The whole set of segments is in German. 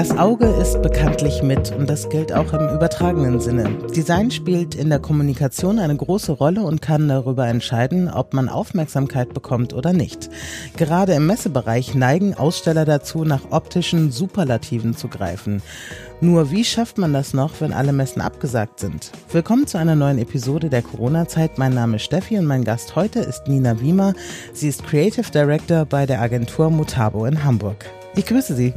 Das Auge ist bekanntlich mit und das gilt auch im übertragenen Sinne. Design spielt in der Kommunikation eine große Rolle und kann darüber entscheiden, ob man Aufmerksamkeit bekommt oder nicht. Gerade im Messebereich neigen Aussteller dazu, nach optischen Superlativen zu greifen. Nur wie schafft man das noch, wenn alle Messen abgesagt sind? Willkommen zu einer neuen Episode der Corona-Zeit. Mein Name ist Steffi und mein Gast heute ist Nina Wiemer. Sie ist Creative Director bei der Agentur Mutabo in Hamburg. Ich grüße Sie.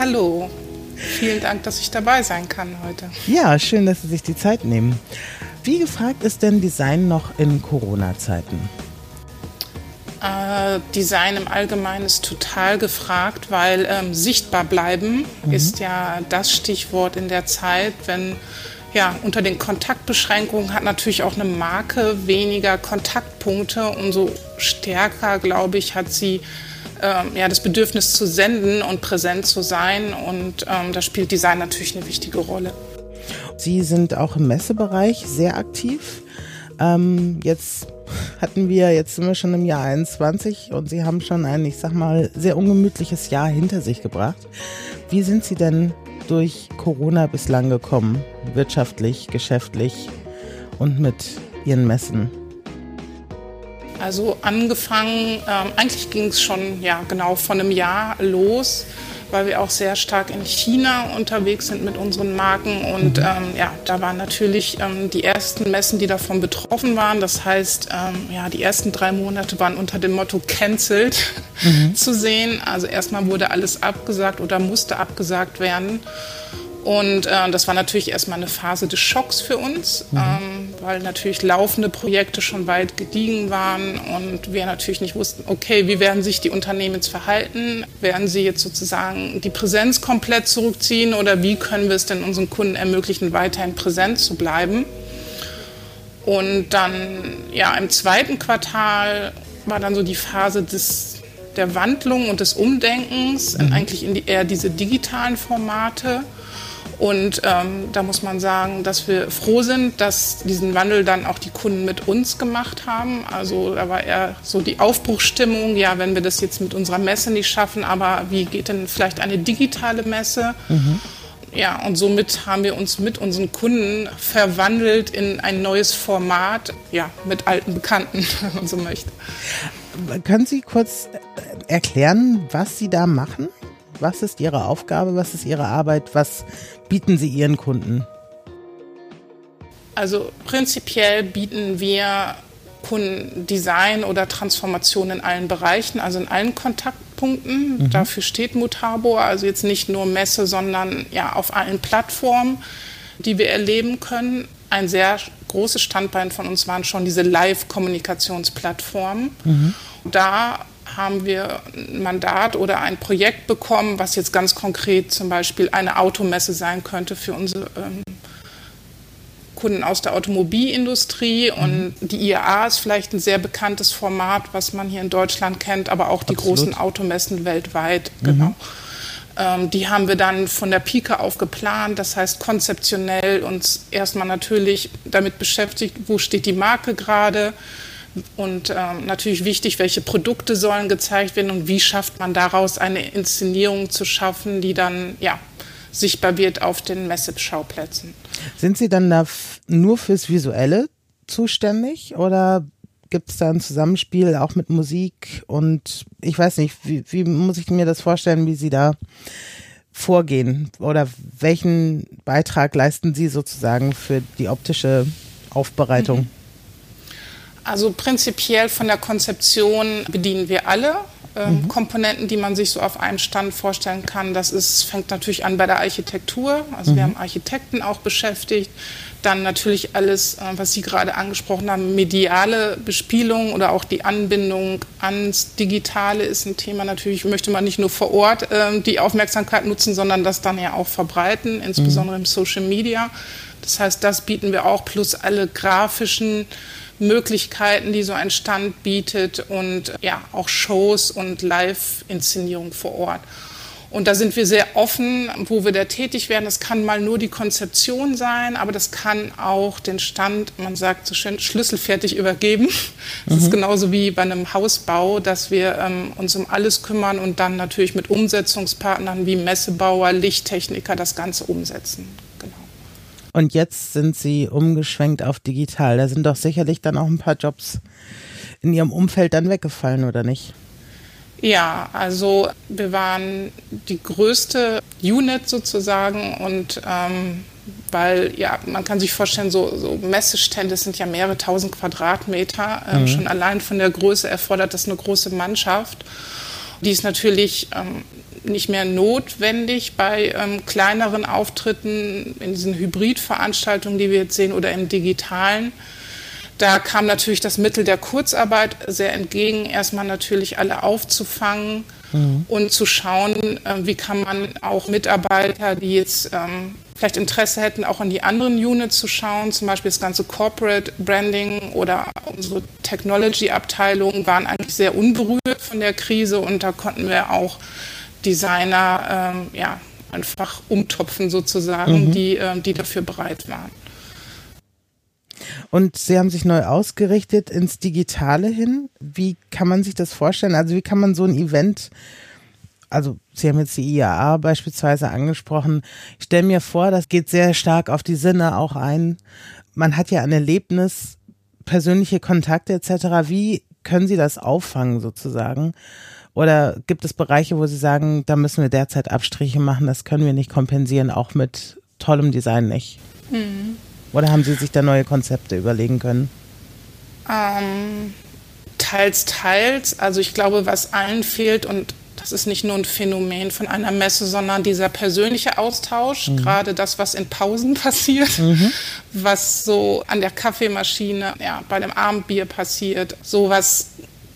Hallo, vielen Dank, dass ich dabei sein kann heute. Ja, schön, dass Sie sich die Zeit nehmen. Wie gefragt ist denn Design noch in Corona-Zeiten? Äh, Design im Allgemeinen ist total gefragt, weil ähm, sichtbar bleiben mhm. ist ja das Stichwort in der Zeit, wenn ja, unter den Kontaktbeschränkungen hat natürlich auch eine Marke weniger Kontaktpunkte. Umso stärker, glaube ich, hat sie ähm, ja, das Bedürfnis zu senden und präsent zu sein. Und ähm, da spielt Design natürlich eine wichtige Rolle. Sie sind auch im Messebereich sehr aktiv. Ähm, jetzt hatten wir, jetzt sind wir schon im Jahr 21 und Sie haben schon ein, ich sag mal, sehr ungemütliches Jahr hinter sich gebracht. Wie sind Sie denn durch Corona bislang gekommen? Wirtschaftlich, geschäftlich und mit Ihren Messen? Also angefangen, ähm, eigentlich ging es schon ja genau von einem Jahr los, weil wir auch sehr stark in China unterwegs sind mit unseren Marken und mhm. ähm, ja, da waren natürlich ähm, die ersten Messen, die davon betroffen waren. Das heißt, ähm, ja, die ersten drei Monate waren unter dem Motto cancelled mhm. zu sehen. Also erstmal wurde alles abgesagt oder musste abgesagt werden. Und äh, das war natürlich erstmal eine Phase des Schocks für uns, mhm. ähm, weil natürlich laufende Projekte schon weit gediegen waren und wir natürlich nicht wussten, okay, wie werden sich die Unternehmen jetzt verhalten? Werden sie jetzt sozusagen die Präsenz komplett zurückziehen oder wie können wir es denn unseren Kunden ermöglichen, weiterhin präsent zu bleiben? Und dann, ja, im zweiten Quartal war dann so die Phase des, der Wandlung und des Umdenkens, mhm. eigentlich in die, eher diese digitalen Formate. Und ähm, da muss man sagen, dass wir froh sind, dass diesen Wandel dann auch die Kunden mit uns gemacht haben. Also da war eher so die Aufbruchstimmung, ja, wenn wir das jetzt mit unserer Messe nicht schaffen, aber wie geht denn vielleicht eine digitale Messe? Mhm. Ja, und somit haben wir uns mit unseren Kunden verwandelt in ein neues Format, ja, mit alten Bekannten, wenn man so möchte. Können Sie kurz erklären, was Sie da machen? Was ist Ihre Aufgabe? Was ist Ihre Arbeit? Was bieten Sie Ihren Kunden? Also prinzipiell bieten wir Kunden Design oder Transformation in allen Bereichen, also in allen Kontaktpunkten. Mhm. Dafür steht Mutabo, also jetzt nicht nur Messe, sondern ja auf allen Plattformen, die wir erleben können. Ein sehr großes Standbein von uns waren schon diese Live-Kommunikationsplattformen. Mhm. Da haben wir ein Mandat oder ein Projekt bekommen, was jetzt ganz konkret zum Beispiel eine Automesse sein könnte für unsere ähm, Kunden aus der Automobilindustrie. Mhm. Und die IAA ist vielleicht ein sehr bekanntes Format, was man hier in Deutschland kennt, aber auch die Absolut. großen Automessen weltweit. Mhm. Genau. Ähm, die haben wir dann von der Pike auf geplant, das heißt konzeptionell uns erstmal natürlich damit beschäftigt, wo steht die Marke gerade und ähm, natürlich wichtig, welche Produkte sollen gezeigt werden und wie schafft man daraus eine Inszenierung zu schaffen, die dann ja, sichtbar wird auf den Messeschauplätzen. Sind Sie dann da nur fürs Visuelle zuständig oder gibt es da ein Zusammenspiel auch mit Musik und ich weiß nicht, wie, wie muss ich mir das vorstellen, wie Sie da vorgehen oder welchen Beitrag leisten Sie sozusagen für die optische Aufbereitung? Mhm. Also prinzipiell von der Konzeption bedienen wir alle ähm, mhm. Komponenten, die man sich so auf einem Stand vorstellen kann. Das ist, fängt natürlich an bei der Architektur. Also mhm. wir haben Architekten auch beschäftigt. Dann natürlich alles, äh, was Sie gerade angesprochen haben, mediale Bespielung oder auch die Anbindung ans Digitale ist ein Thema. Natürlich möchte man nicht nur vor Ort äh, die Aufmerksamkeit nutzen, sondern das dann ja auch verbreiten, insbesondere mhm. im Social Media. Das heißt, das bieten wir auch plus alle grafischen Möglichkeiten, die so ein Stand bietet und ja, auch Shows und Live-Inszenierung vor Ort. Und da sind wir sehr offen, wo wir da tätig werden. Das kann mal nur die Konzeption sein, aber das kann auch den Stand, man sagt so schön, schlüsselfertig übergeben. Das mhm. ist genauso wie bei einem Hausbau, dass wir ähm, uns um alles kümmern und dann natürlich mit Umsetzungspartnern wie Messebauer, Lichttechniker das Ganze umsetzen. Und jetzt sind Sie umgeschwenkt auf digital. Da sind doch sicherlich dann auch ein paar Jobs in Ihrem Umfeld dann weggefallen, oder nicht? Ja, also wir waren die größte Unit sozusagen und ähm, weil ja, man kann sich vorstellen, so, so Messestände sind ja mehrere tausend Quadratmeter. Ähm, mhm. Schon allein von der Größe erfordert das eine große Mannschaft. Die ist natürlich ähm, nicht mehr notwendig bei ähm, kleineren Auftritten in diesen Hybridveranstaltungen, die wir jetzt sehen, oder im digitalen. Da kam natürlich das Mittel der Kurzarbeit sehr entgegen, erstmal natürlich alle aufzufangen mhm. und zu schauen, äh, wie kann man auch Mitarbeiter, die jetzt ähm, vielleicht Interesse hätten, auch in die anderen Units zu schauen, zum Beispiel das ganze Corporate Branding oder unsere Technology-Abteilung waren eigentlich sehr unberührt von der Krise und da konnten wir auch Designer ähm, ja, einfach umtopfen sozusagen, mhm. die, äh, die dafür bereit waren. Und Sie haben sich neu ausgerichtet ins Digitale hin. Wie kann man sich das vorstellen? Also wie kann man so ein Event, also Sie haben jetzt die IAA beispielsweise angesprochen. Ich stelle mir vor, das geht sehr stark auf die Sinne auch ein. Man hat ja ein Erlebnis, persönliche Kontakte etc. Wie können Sie das auffangen sozusagen? Oder gibt es Bereiche, wo Sie sagen, da müssen wir derzeit Abstriche machen, das können wir nicht kompensieren, auch mit tollem Design nicht? Mhm. Oder haben Sie sich da neue Konzepte überlegen können? Ähm, teils, teils. Also ich glaube, was allen fehlt und das ist nicht nur ein Phänomen von einer Messe, sondern dieser persönliche Austausch, mhm. gerade das, was in Pausen passiert, mhm. was so an der Kaffeemaschine, ja, bei dem Abendbier passiert, sowas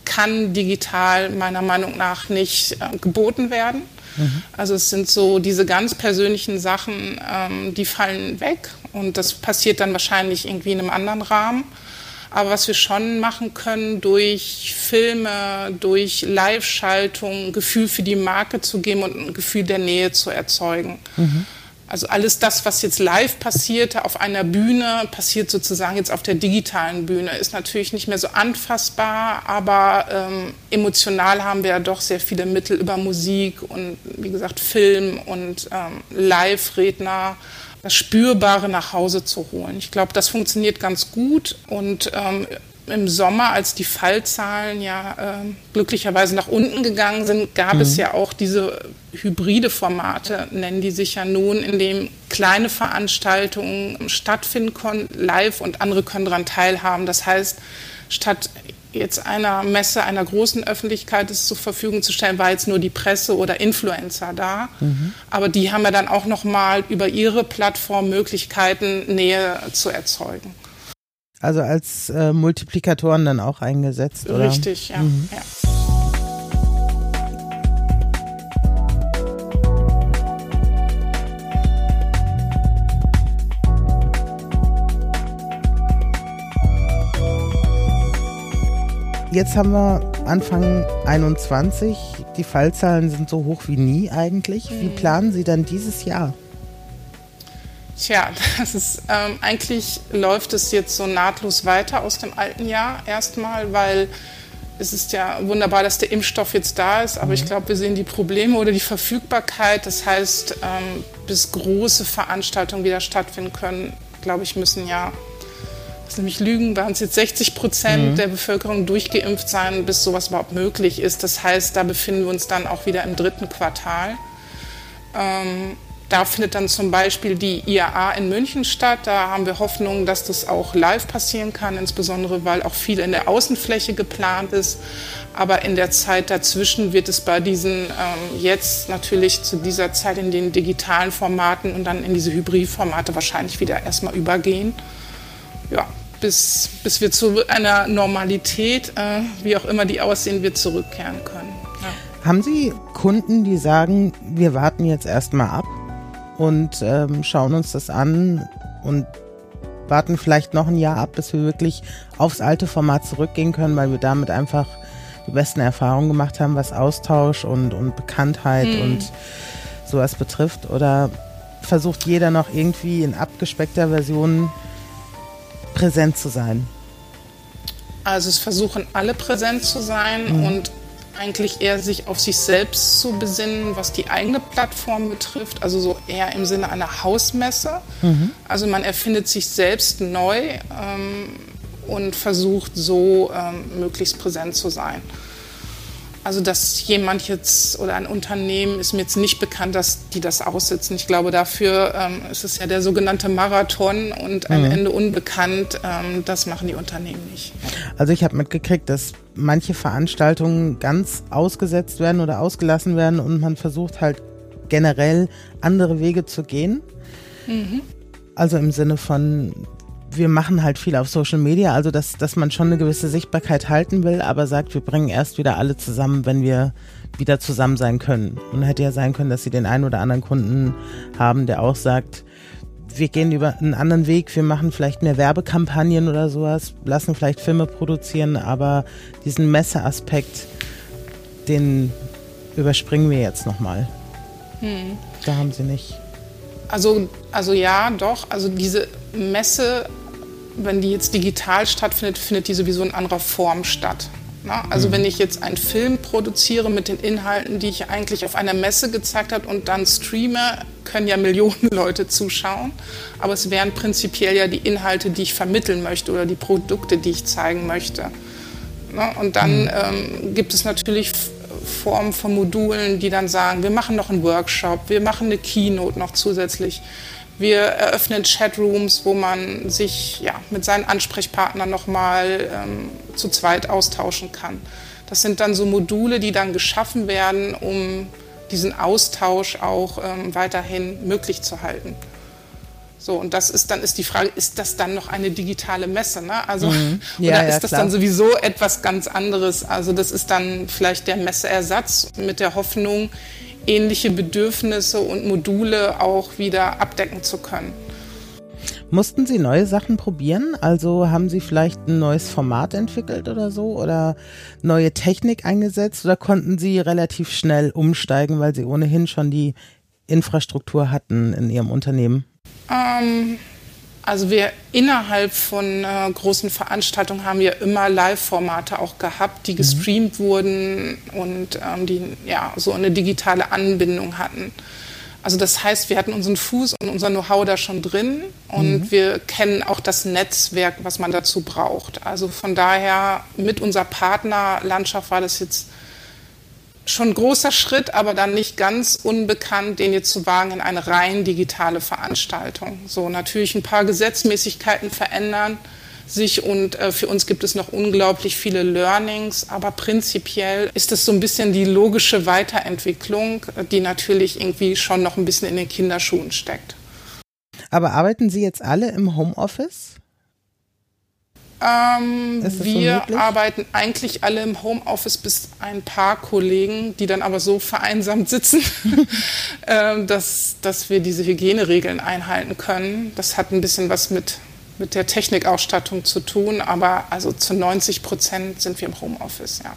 kann digital meiner Meinung nach nicht äh, geboten werden. Mhm. Also es sind so diese ganz persönlichen Sachen, ähm, die fallen weg und das passiert dann wahrscheinlich irgendwie in einem anderen Rahmen. Aber was wir schon machen können, durch Filme, durch Live-Schaltung, Gefühl für die Marke zu geben und ein Gefühl der Nähe zu erzeugen. Mhm. Also alles das, was jetzt live passierte auf einer Bühne, passiert sozusagen jetzt auf der digitalen Bühne. Ist natürlich nicht mehr so anfassbar, aber ähm, emotional haben wir ja doch sehr viele Mittel über Musik und wie gesagt Film und ähm, Live-Redner das Spürbare nach Hause zu holen. Ich glaube, das funktioniert ganz gut und ähm, im Sommer, als die Fallzahlen ja äh, glücklicherweise nach unten gegangen sind, gab mhm. es ja auch diese hybride Formate, nennen die sich ja nun, in dem kleine Veranstaltungen stattfinden konnten, live und andere können daran teilhaben. Das heißt, statt jetzt einer Messe einer großen Öffentlichkeit es zur Verfügung zu stellen, war jetzt nur die Presse oder Influencer da. Mhm. Aber die haben ja dann auch noch mal über ihre Plattform Möglichkeiten, Nähe zu erzeugen. Also als äh, Multiplikatoren dann auch eingesetzt, oder? Richtig, ja. Mhm. ja. Jetzt haben wir Anfang 21. Die Fallzahlen sind so hoch wie nie eigentlich. Wie mhm. planen Sie dann dieses Jahr? Tja, das ist ähm, eigentlich läuft es jetzt so nahtlos weiter aus dem alten Jahr erstmal, weil es ist ja wunderbar, dass der Impfstoff jetzt da ist, aber mhm. ich glaube, wir sehen die Probleme oder die Verfügbarkeit. Das heißt, ähm, bis große Veranstaltungen wieder stattfinden können, glaube ich, müssen ja, das nämlich Lügen, waren es jetzt 60 Prozent mhm. der Bevölkerung durchgeimpft sein, bis sowas überhaupt möglich ist. Das heißt, da befinden wir uns dann auch wieder im dritten Quartal. Ähm, da findet dann zum Beispiel die IAA in München statt. Da haben wir Hoffnung, dass das auch live passieren kann, insbesondere weil auch viel in der Außenfläche geplant ist. Aber in der Zeit dazwischen wird es bei diesen ähm, jetzt natürlich zu dieser Zeit in den digitalen Formaten und dann in diese Hybridformate wahrscheinlich wieder erstmal übergehen. Ja, bis, bis wir zu einer Normalität, äh, wie auch immer die aussehen wird, zurückkehren können. Ja. Haben Sie Kunden, die sagen, wir warten jetzt erstmal ab? Und ähm, schauen uns das an und warten vielleicht noch ein Jahr ab, bis wir wirklich aufs alte Format zurückgehen können, weil wir damit einfach die besten Erfahrungen gemacht haben, was Austausch und, und Bekanntheit mhm. und sowas betrifft? Oder versucht jeder noch irgendwie in abgespeckter Version präsent zu sein? Also es versuchen alle präsent zu sein mhm. und eigentlich eher sich auf sich selbst zu besinnen, was die eigene Plattform betrifft, also so eher im Sinne einer Hausmesse. Mhm. Also man erfindet sich selbst neu ähm, und versucht so ähm, möglichst präsent zu sein. Also dass jemand jetzt oder ein Unternehmen ist mir jetzt nicht bekannt, dass die das aussitzen. Ich glaube, dafür ähm, ist es ja der sogenannte Marathon und am mhm. Ende unbekannt. Ähm, das machen die Unternehmen nicht. Also ich habe mitgekriegt, dass manche Veranstaltungen ganz ausgesetzt werden oder ausgelassen werden und man versucht halt generell andere Wege zu gehen. Mhm. Also im Sinne von, wir machen halt viel auf Social Media, also dass, dass man schon eine gewisse Sichtbarkeit halten will, aber sagt, wir bringen erst wieder alle zusammen, wenn wir wieder zusammen sein können. Und hätte ja sein können, dass sie den einen oder anderen Kunden haben, der auch sagt, wir gehen über einen anderen Weg, wir machen vielleicht mehr Werbekampagnen oder sowas, lassen vielleicht Filme produzieren, aber diesen Messeaspekt, den überspringen wir jetzt nochmal. Hm. Da haben sie nicht. Also, also ja, doch. Also diese Messe wenn die jetzt digital stattfindet, findet die sowieso in anderer Form statt. Na, also mhm. wenn ich jetzt einen Film produziere mit den Inhalten, die ich eigentlich auf einer Messe gezeigt habe und dann streame, können ja Millionen Leute zuschauen. Aber es wären prinzipiell ja die Inhalte, die ich vermitteln möchte oder die Produkte, die ich zeigen möchte. Na, und dann mhm. ähm, gibt es natürlich Formen von Modulen, die dann sagen, wir machen noch einen Workshop, wir machen eine Keynote noch zusätzlich. Wir eröffnen Chatrooms, wo man sich ja, mit seinen Ansprechpartnern nochmal ähm, zu zweit austauschen kann. Das sind dann so Module, die dann geschaffen werden, um diesen Austausch auch ähm, weiterhin möglich zu halten. So, und das ist dann ist die Frage, ist das dann noch eine digitale Messe? Ne? Also, mhm. ja, oder ist ja, das dann sowieso etwas ganz anderes? Also das ist dann vielleicht der Messeersatz mit der Hoffnung, ähnliche Bedürfnisse und Module auch wieder abdecken zu können. Mussten Sie neue Sachen probieren? Also haben Sie vielleicht ein neues Format entwickelt oder so oder neue Technik eingesetzt oder konnten Sie relativ schnell umsteigen, weil Sie ohnehin schon die Infrastruktur hatten in Ihrem Unternehmen? Ähm, also wir innerhalb von äh, großen Veranstaltungen haben wir immer Live-Formate auch gehabt, die mhm. gestreamt mhm. wurden und ähm, die ja so eine digitale Anbindung hatten. Also das heißt, wir hatten unseren Fuß und unser Know-how da schon drin und mhm. wir kennen auch das Netzwerk, was man dazu braucht. Also von daher mit unserer Partnerlandschaft war das jetzt schon großer Schritt, aber dann nicht ganz unbekannt, den jetzt zu wagen in eine rein digitale Veranstaltung. So natürlich ein paar Gesetzmäßigkeiten verändern sich und äh, für uns gibt es noch unglaublich viele Learnings, aber prinzipiell ist es so ein bisschen die logische Weiterentwicklung, die natürlich irgendwie schon noch ein bisschen in den Kinderschuhen steckt. Aber arbeiten Sie jetzt alle im Homeoffice? Ähm, wir arbeiten eigentlich alle im Homeoffice bis ein paar Kollegen, die dann aber so vereinsamt sitzen, äh, dass, dass wir diese Hygieneregeln einhalten können. Das hat ein bisschen was mit, mit der Technikausstattung zu tun, aber also zu 90 Prozent sind wir im Homeoffice, ja.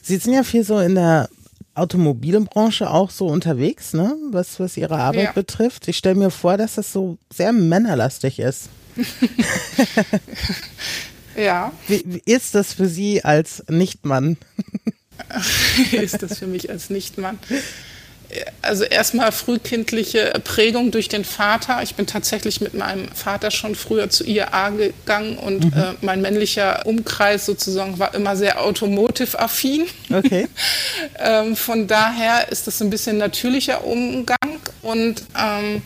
Sie sind ja viel so in der Automobilbranche auch so unterwegs, ne? was, was Ihre Arbeit ja. betrifft. Ich stelle mir vor, dass das so sehr männerlastig ist. ja. Wie, wie ist das für Sie als Nichtmann? ist das für mich als Nichtmann? Also erstmal frühkindliche Prägung durch den Vater. Ich bin tatsächlich mit meinem Vater schon früher zu IAA gegangen und mhm. äh, mein männlicher Umkreis sozusagen war immer sehr automotive-affin. Okay. ähm, von daher ist das ein bisschen natürlicher Umgang und ähm,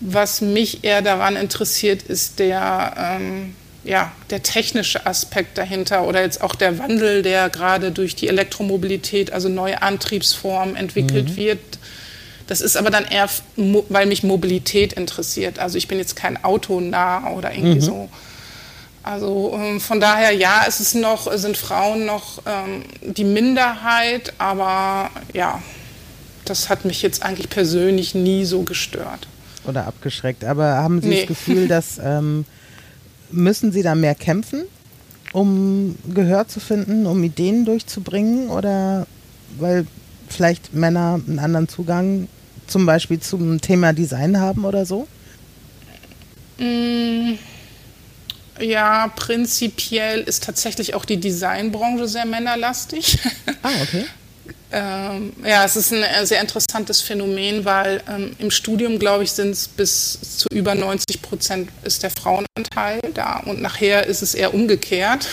was mich eher daran interessiert, ist der, ähm, ja, der technische Aspekt dahinter oder jetzt auch der Wandel, der gerade durch die Elektromobilität, also neue Antriebsformen entwickelt mhm. wird. Das ist aber dann eher, weil mich Mobilität interessiert. Also ich bin jetzt kein Autonah oder irgendwie mhm. so. Also ähm, von daher, ja, es ist noch, sind Frauen noch ähm, die Minderheit, aber ja, das hat mich jetzt eigentlich persönlich nie so gestört oder abgeschreckt. Aber haben Sie nee. das Gefühl, dass ähm, Müssen Sie da mehr kämpfen, um Gehör zu finden, um Ideen durchzubringen? Oder weil vielleicht Männer einen anderen Zugang zum Beispiel zum Thema Design haben oder so? Mm, ja, prinzipiell ist tatsächlich auch die Designbranche sehr männerlastig. Ah, okay. ähm, ja, es ist ein äh, sehr interessantes Phänomen, weil ähm, im Studium, glaube ich, sind es bis zu über 90 Prozent ist der Frauenanteil da und nachher ist es eher umgekehrt.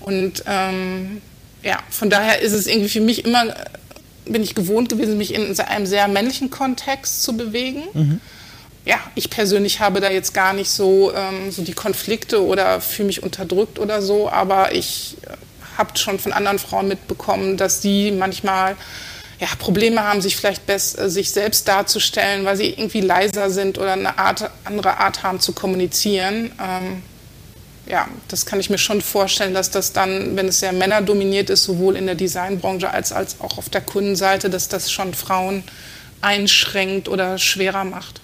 Und ähm, ja, von daher ist es irgendwie für mich immer, bin ich gewohnt gewesen, mich in einem sehr männlichen Kontext zu bewegen. Mhm ja, ich persönlich habe da jetzt gar nicht so, ähm, so die Konflikte oder fühle mich unterdrückt oder so, aber ich habe schon von anderen Frauen mitbekommen, dass die manchmal ja, Probleme haben, sich vielleicht best, äh, sich selbst darzustellen, weil sie irgendwie leiser sind oder eine Art, andere Art haben zu kommunizieren. Ähm, ja, das kann ich mir schon vorstellen, dass das dann, wenn es sehr männerdominiert ist, sowohl in der Designbranche als, als auch auf der Kundenseite, dass das schon Frauen einschränkt oder schwerer macht.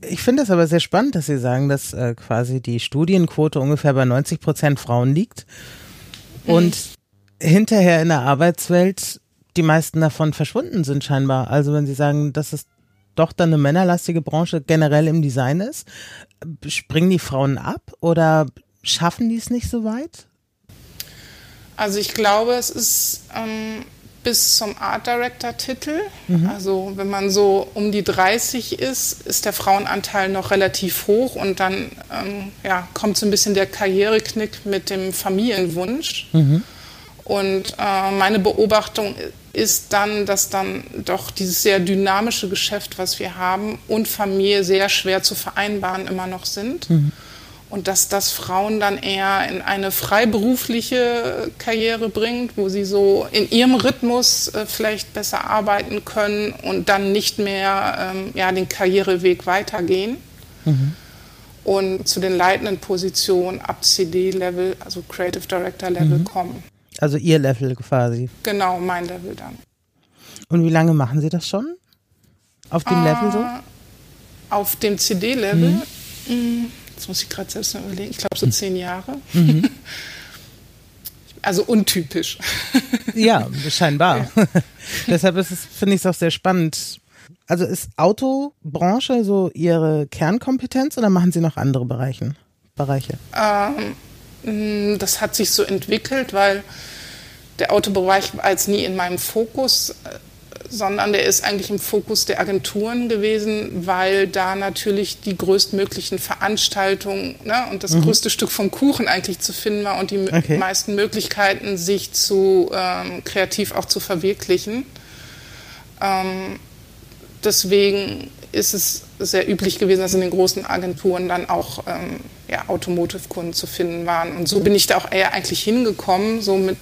Ich finde es aber sehr spannend, dass Sie sagen, dass äh, quasi die Studienquote ungefähr bei 90 Prozent Frauen liegt und hinterher in der Arbeitswelt die meisten davon verschwunden sind scheinbar. Also wenn Sie sagen, dass es doch dann eine männerlastige Branche generell im Design ist, springen die Frauen ab oder schaffen die es nicht so weit? Also ich glaube, es ist ähm, bis zum Art Director Titel. Mhm. Also wenn man so um die 30 ist, ist der Frauenanteil noch relativ hoch und dann ähm, ja, kommt so ein bisschen der Karriereknick mit dem Familienwunsch. Mhm. Und äh, meine Beobachtung ist dann, dass dann doch dieses sehr dynamische Geschäft, was wir haben, und Familie sehr schwer zu vereinbaren immer noch sind. Mhm und dass das Frauen dann eher in eine freiberufliche Karriere bringt, wo sie so in ihrem Rhythmus äh, vielleicht besser arbeiten können und dann nicht mehr ähm, ja, den Karriereweg weitergehen. Mhm. Und zu den leitenden Positionen ab CD-Level, also Creative Director-Level mhm. kommen. Also Ihr Level quasi. Genau, mein Level dann. Und wie lange machen Sie das schon? Auf dem äh, Level so? Auf dem CD-Level? Mhm. Mm, Jetzt muss ich gerade selbst mal überlegen. Ich glaube so zehn Jahre. Mhm. Also untypisch. Ja, scheinbar. Ja. Deshalb ist es, finde ich es auch sehr spannend. Also ist Autobranche so Ihre Kernkompetenz oder machen Sie noch andere Bereichen, Bereiche? Ähm, das hat sich so entwickelt, weil der Autobereich war jetzt nie in meinem Fokus sondern der ist eigentlich im Fokus der Agenturen gewesen, weil da natürlich die größtmöglichen Veranstaltungen ne, und das mhm. größte Stück vom Kuchen eigentlich zu finden war und die okay. meisten Möglichkeiten, sich zu ähm, kreativ auch zu verwirklichen. Ähm, deswegen ist es sehr üblich gewesen, dass in den großen Agenturen dann auch ähm, ja, Automotive-Kunden zu finden waren. Und so bin ich da auch eher eigentlich hingekommen, so mit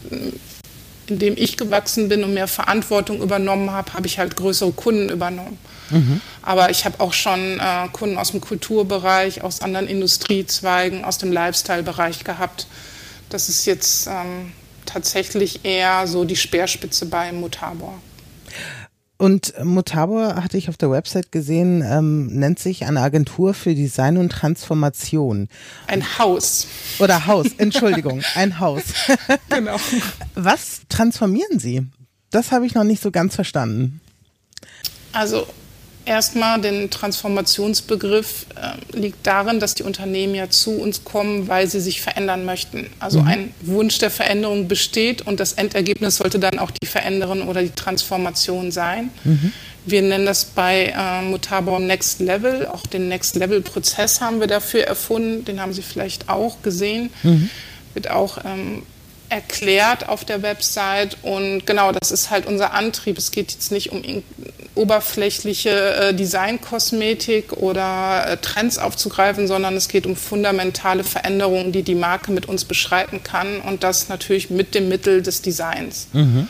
indem ich gewachsen bin und mehr Verantwortung übernommen habe, habe ich halt größere Kunden übernommen. Mhm. Aber ich habe auch schon äh, Kunden aus dem Kulturbereich, aus anderen Industriezweigen, aus dem Lifestyle-Bereich gehabt. Das ist jetzt ähm, tatsächlich eher so die Speerspitze bei Mutabor. Und Mutabor, hatte ich auf der Website gesehen, ähm, nennt sich eine Agentur für Design und Transformation. Ein Haus. Oder Haus, Entschuldigung, ein Haus. genau. Was transformieren Sie? Das habe ich noch nicht so ganz verstanden. Also Erstmal den Transformationsbegriff äh, liegt darin, dass die Unternehmen ja zu uns kommen, weil sie sich verändern möchten. Also mhm. ein Wunsch der Veränderung besteht und das Endergebnis sollte dann auch die Veränderung oder die Transformation sein. Mhm. Wir nennen das bei äh, Mutabor Next Level. Auch den Next Level Prozess haben wir dafür erfunden. Den haben Sie vielleicht auch gesehen. Mhm. Wird auch ähm, erklärt auf der Website und genau, das ist halt unser Antrieb. Es geht jetzt nicht um oberflächliche äh, Designkosmetik oder äh, Trends aufzugreifen, sondern es geht um fundamentale Veränderungen, die die Marke mit uns beschreiten kann und das natürlich mit dem Mittel des Designs. Mhm.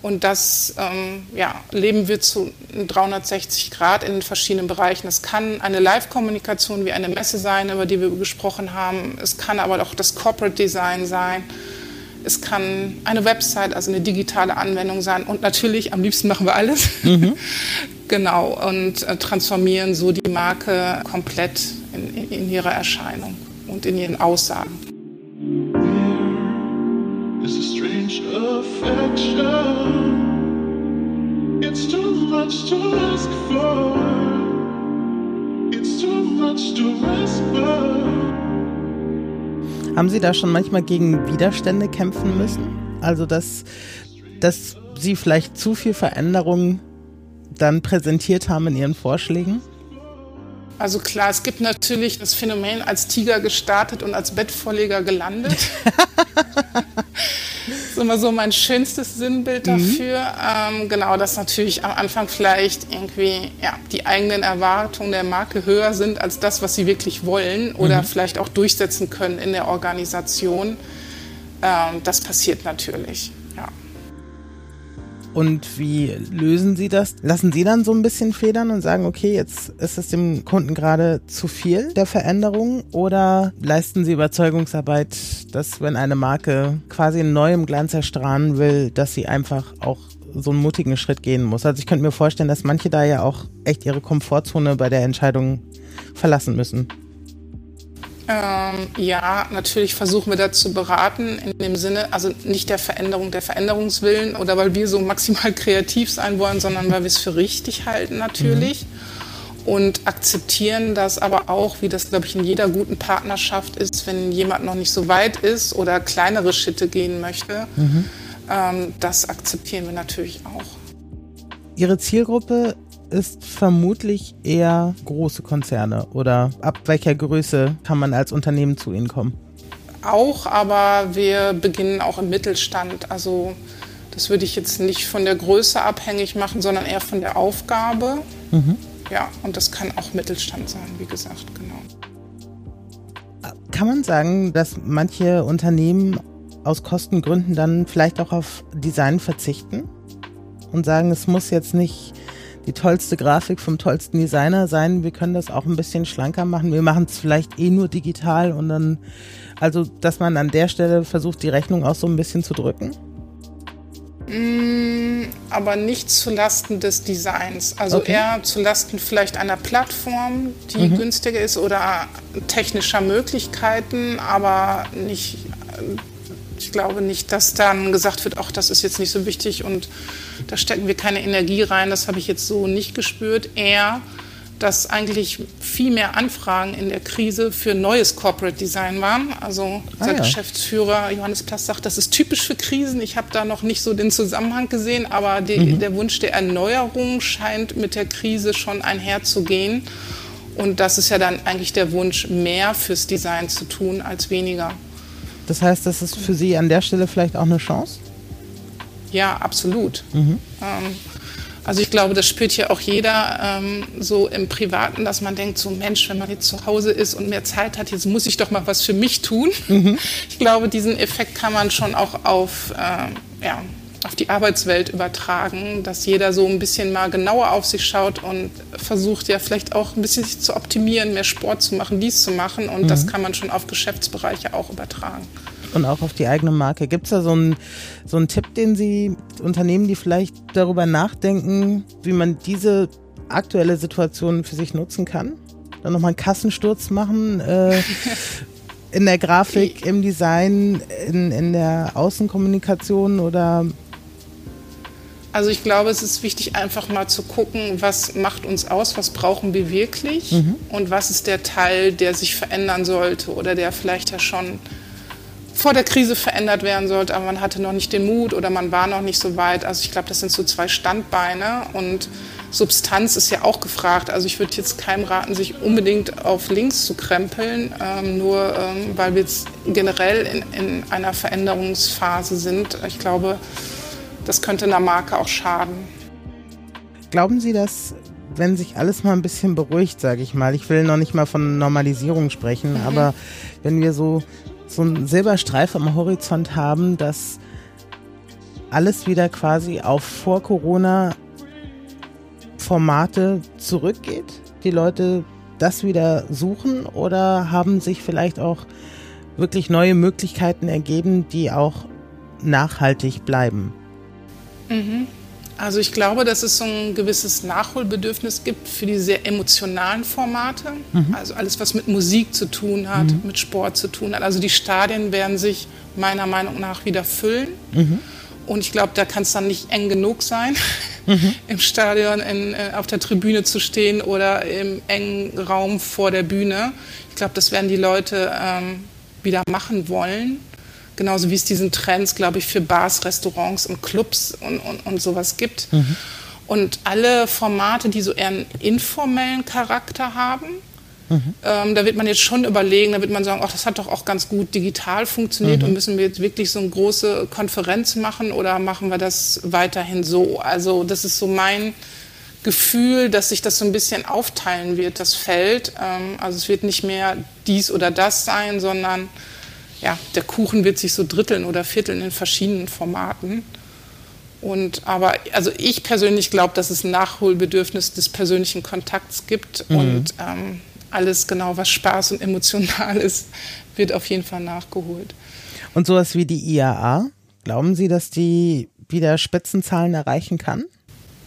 Und das ähm, ja, leben wir zu 360 Grad in den verschiedenen Bereichen. Es kann eine Live-Kommunikation wie eine Messe sein, über die wir gesprochen haben. Es kann aber auch das Corporate Design sein. Es kann eine Website, also eine digitale Anwendung sein. Und natürlich, am liebsten machen wir alles. Mhm. genau. Und äh, transformieren so die Marke komplett in, in, in ihre Erscheinung. Und in ihren Aussagen. It's too much to ask for. It's too much to whisper. Haben Sie da schon manchmal gegen Widerstände kämpfen müssen? Also, dass, dass Sie vielleicht zu viel Veränderung dann präsentiert haben in Ihren Vorschlägen? Also klar, es gibt natürlich das Phänomen als Tiger gestartet und als Bettvorleger gelandet. das ist immer so mein schönstes Sinnbild mhm. dafür. Mhm. Ähm, genau, dass natürlich am Anfang vielleicht irgendwie ja, die eigenen Erwartungen der Marke höher sind als das, was sie wirklich wollen oder mhm. vielleicht auch durchsetzen können in der Organisation. Ähm, das passiert natürlich. Und wie lösen Sie das? Lassen Sie dann so ein bisschen federn und sagen, okay, jetzt ist es dem Kunden gerade zu viel der Veränderung? Oder leisten Sie Überzeugungsarbeit, dass wenn eine Marke quasi in neuem Glanz erstrahlen will, dass sie einfach auch so einen mutigen Schritt gehen muss? Also ich könnte mir vorstellen, dass manche da ja auch echt ihre Komfortzone bei der Entscheidung verlassen müssen. Ähm, ja, natürlich versuchen wir da zu beraten, in dem Sinne, also nicht der Veränderung, der Veränderungswillen oder weil wir so maximal kreativ sein wollen, sondern weil wir es für richtig halten natürlich. Mhm. Und akzeptieren das aber auch, wie das, glaube ich, in jeder guten Partnerschaft ist, wenn jemand noch nicht so weit ist oder kleinere Schritte gehen möchte. Mhm. Ähm, das akzeptieren wir natürlich auch. Ihre Zielgruppe ist vermutlich eher große Konzerne oder ab welcher Größe kann man als Unternehmen zu Ihnen kommen? Auch, aber wir beginnen auch im Mittelstand. Also das würde ich jetzt nicht von der Größe abhängig machen, sondern eher von der Aufgabe. Mhm. Ja, und das kann auch Mittelstand sein, wie gesagt, genau. Kann man sagen, dass manche Unternehmen aus Kostengründen dann vielleicht auch auf Design verzichten und sagen, es muss jetzt nicht die tollste Grafik vom tollsten Designer sein. Wir können das auch ein bisschen schlanker machen. Wir machen es vielleicht eh nur digital und dann, also, dass man an der Stelle versucht, die Rechnung auch so ein bisschen zu drücken? Mm, aber nicht zulasten des Designs. Also okay. eher zulasten vielleicht einer Plattform, die mhm. günstiger ist oder technischer Möglichkeiten, aber nicht ich glaube nicht, dass dann gesagt wird, ach, das ist jetzt nicht so wichtig und da stecken wir keine Energie rein. Das habe ich jetzt so nicht gespürt. Eher, dass eigentlich viel mehr Anfragen in der Krise für neues Corporate Design waren. Also unser ah, ja. Geschäftsführer Johannes Plass sagt, das ist typisch für Krisen. Ich habe da noch nicht so den Zusammenhang gesehen, aber die, mhm. der Wunsch der Erneuerung scheint mit der Krise schon einherzugehen. Und das ist ja dann eigentlich der Wunsch, mehr fürs Design zu tun als weniger. Das heißt, das ist für Sie an der Stelle vielleicht auch eine Chance? Ja, absolut. Mhm. Ähm, also ich glaube, das spürt ja auch jeder ähm, so im Privaten, dass man denkt, so Mensch, wenn man jetzt zu Hause ist und mehr Zeit hat, jetzt muss ich doch mal was für mich tun. Mhm. Ich glaube, diesen Effekt kann man schon auch auf, äh, ja, auf die Arbeitswelt übertragen, dass jeder so ein bisschen mal genauer auf sich schaut und versucht ja vielleicht auch ein bisschen sich zu optimieren, mehr Sport zu machen, dies zu machen und mhm. das kann man schon auf Geschäftsbereiche auch übertragen. Und auch auf die eigene Marke. Gibt es da so einen, so einen Tipp, den Sie Unternehmen, die vielleicht darüber nachdenken, wie man diese aktuelle Situation für sich nutzen kann? Dann nochmal einen Kassensturz machen, äh, in der Grafik, im Design, in, in der Außenkommunikation oder also ich glaube, es ist wichtig, einfach mal zu gucken, was macht uns aus, was brauchen wir wirklich mhm. und was ist der Teil, der sich verändern sollte oder der vielleicht ja schon vor der Krise verändert werden sollte, aber man hatte noch nicht den Mut oder man war noch nicht so weit. Also ich glaube, das sind so zwei Standbeine und Substanz ist ja auch gefragt. Also ich würde jetzt keinem raten, sich unbedingt auf links zu krempeln, ähm, nur ähm, weil wir jetzt generell in, in einer Veränderungsphase sind. Ich glaube, das könnte einer Marke auch schaden. Glauben Sie, dass wenn sich alles mal ein bisschen beruhigt, sage ich mal, ich will noch nicht mal von Normalisierung sprechen, mhm. aber wenn wir so, so einen Silberstreif am Horizont haben, dass alles wieder quasi auf vor Corona Formate zurückgeht, die Leute das wieder suchen oder haben sich vielleicht auch wirklich neue Möglichkeiten ergeben, die auch nachhaltig bleiben? Mhm. Also ich glaube, dass es so ein gewisses Nachholbedürfnis gibt für die sehr emotionalen Formate. Mhm. Also alles, was mit Musik zu tun hat, mhm. mit Sport zu tun hat. Also die Stadien werden sich meiner Meinung nach wieder füllen. Mhm. Und ich glaube, da kann es dann nicht eng genug sein, mhm. im Stadion in, äh, auf der Tribüne zu stehen oder im engen Raum vor der Bühne. Ich glaube, das werden die Leute ähm, wieder machen wollen. Genauso wie es diesen Trends, glaube ich, für Bars, Restaurants und Clubs und, und, und sowas gibt. Mhm. Und alle Formate, die so eher einen informellen Charakter haben, mhm. ähm, da wird man jetzt schon überlegen, da wird man sagen, ach, das hat doch auch ganz gut digital funktioniert mhm. und müssen wir jetzt wirklich so eine große Konferenz machen oder machen wir das weiterhin so? Also das ist so mein Gefühl, dass sich das so ein bisschen aufteilen wird, das Feld. Ähm, also es wird nicht mehr dies oder das sein, sondern ja, der Kuchen wird sich so dritteln oder vierteln in verschiedenen Formaten. Und aber, also ich persönlich glaube, dass es ein Nachholbedürfnis des persönlichen Kontakts gibt mhm. und ähm, alles genau, was Spaß und emotional ist, wird auf jeden Fall nachgeholt. Und sowas wie die IAA, glauben Sie, dass die wieder Spitzenzahlen erreichen kann?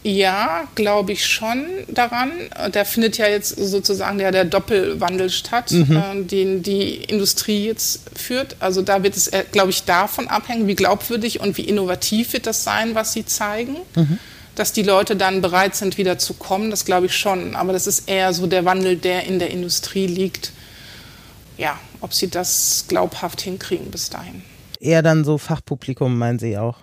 Ja, glaube ich schon daran. Da findet ja jetzt sozusagen der, der Doppelwandel statt, mhm. äh, den die Industrie jetzt führt. Also da wird es, äh, glaube ich, davon abhängen, wie glaubwürdig und wie innovativ wird das sein, was sie zeigen. Mhm. Dass die Leute dann bereit sind, wieder zu kommen, das glaube ich schon. Aber das ist eher so der Wandel, der in der Industrie liegt. Ja, ob sie das glaubhaft hinkriegen bis dahin. Eher dann so Fachpublikum, meinen Sie auch?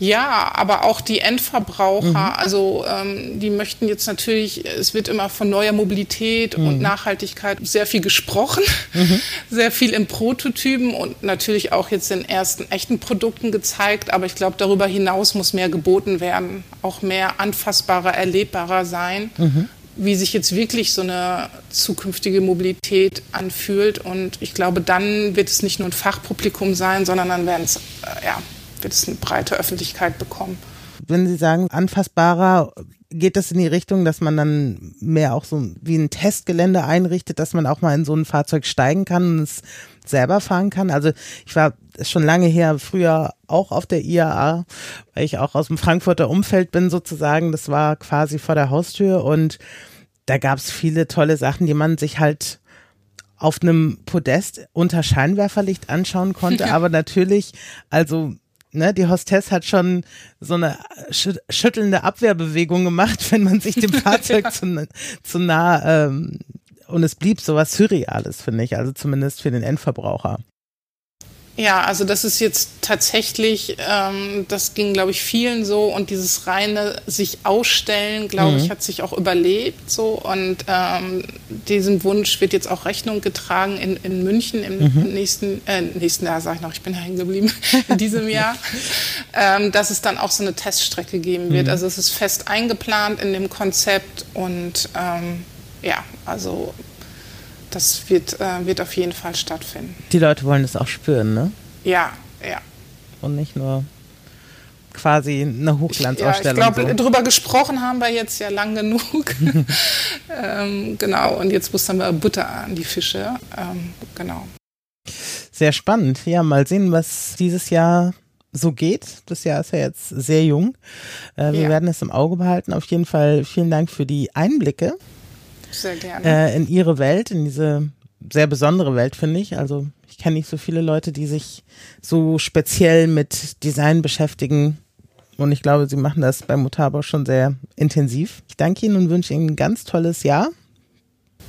Ja, aber auch die Endverbraucher, mhm. also ähm, die möchten jetzt natürlich, es wird immer von neuer Mobilität mhm. und Nachhaltigkeit sehr viel gesprochen, mhm. sehr viel in Prototypen und natürlich auch jetzt in ersten echten Produkten gezeigt, aber ich glaube, darüber hinaus muss mehr geboten werden, auch mehr anfassbarer, erlebbarer sein, mhm. wie sich jetzt wirklich so eine zukünftige Mobilität anfühlt und ich glaube, dann wird es nicht nur ein Fachpublikum sein, sondern dann werden es, äh, ja, wird es eine breite Öffentlichkeit bekommen. Wenn Sie sagen, anfassbarer, geht das in die Richtung, dass man dann mehr auch so wie ein Testgelände einrichtet, dass man auch mal in so ein Fahrzeug steigen kann und es selber fahren kann? Also ich war schon lange her, früher auch auf der IAA, weil ich auch aus dem Frankfurter Umfeld bin sozusagen. Das war quasi vor der Haustür und da gab es viele tolle Sachen, die man sich halt auf einem Podest unter Scheinwerferlicht anschauen konnte, aber natürlich, also ne, die Hostess hat schon so eine schüttelnde Abwehrbewegung gemacht, wenn man sich dem Fahrzeug zu, zu nah ähm, und es blieb sowas Surreales, finde ich, also zumindest für den Endverbraucher. Ja, also das ist jetzt tatsächlich, ähm, das ging, glaube ich, vielen so und dieses reine sich ausstellen, glaube mhm. ich, hat sich auch überlebt so und ähm, diesem Wunsch wird jetzt auch Rechnung getragen in, in München im mhm. nächsten, äh, nächsten Jahr, sage ich noch, ich bin hängen geblieben, in diesem Jahr, ähm, dass es dann auch so eine Teststrecke geben wird. Mhm. Also es ist fest eingeplant in dem Konzept und ähm, ja, also das wird, äh, wird auf jeden Fall stattfinden. Die Leute wollen es auch spüren, ne? Ja, ja. Und nicht nur quasi eine Hochglanzausstellung. Ja, ich glaube, so. darüber gesprochen haben wir jetzt ja lang genug. ähm, genau, und jetzt muss dann wir Butter an die Fische. Ähm, genau. Sehr spannend. Ja, mal sehen, was dieses Jahr so geht. Das Jahr ist ja jetzt sehr jung. Äh, wir ja. werden es im Auge behalten. Auf jeden Fall vielen Dank für die Einblicke. Sehr gerne. Äh, in ihre Welt, in diese sehr besondere Welt, finde ich. Also ich kenne nicht so viele Leute, die sich so speziell mit Design beschäftigen. Und ich glaube, sie machen das bei Mutabo schon sehr intensiv. Ich danke Ihnen und wünsche Ihnen ein ganz tolles Jahr.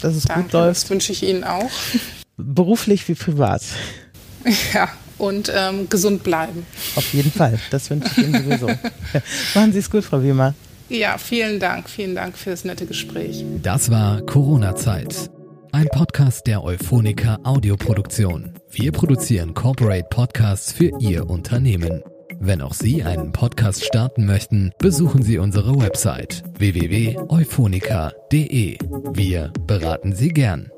Dass es danke, gut läuft. Das wünsche ich Ihnen auch. Beruflich wie privat. Ja, und ähm, gesund bleiben. Auf jeden Fall. Das wünsche ich Ihnen sowieso. Machen Sie es gut, Frau Wiemer. Ja, vielen Dank. Vielen Dank für das nette Gespräch. Das war Corona-Zeit. Ein Podcast der Euphonica Audioproduktion. Wir produzieren Corporate Podcasts für Ihr Unternehmen. Wenn auch Sie einen Podcast starten möchten, besuchen Sie unsere Website www.euphonica.de. Wir beraten Sie gern.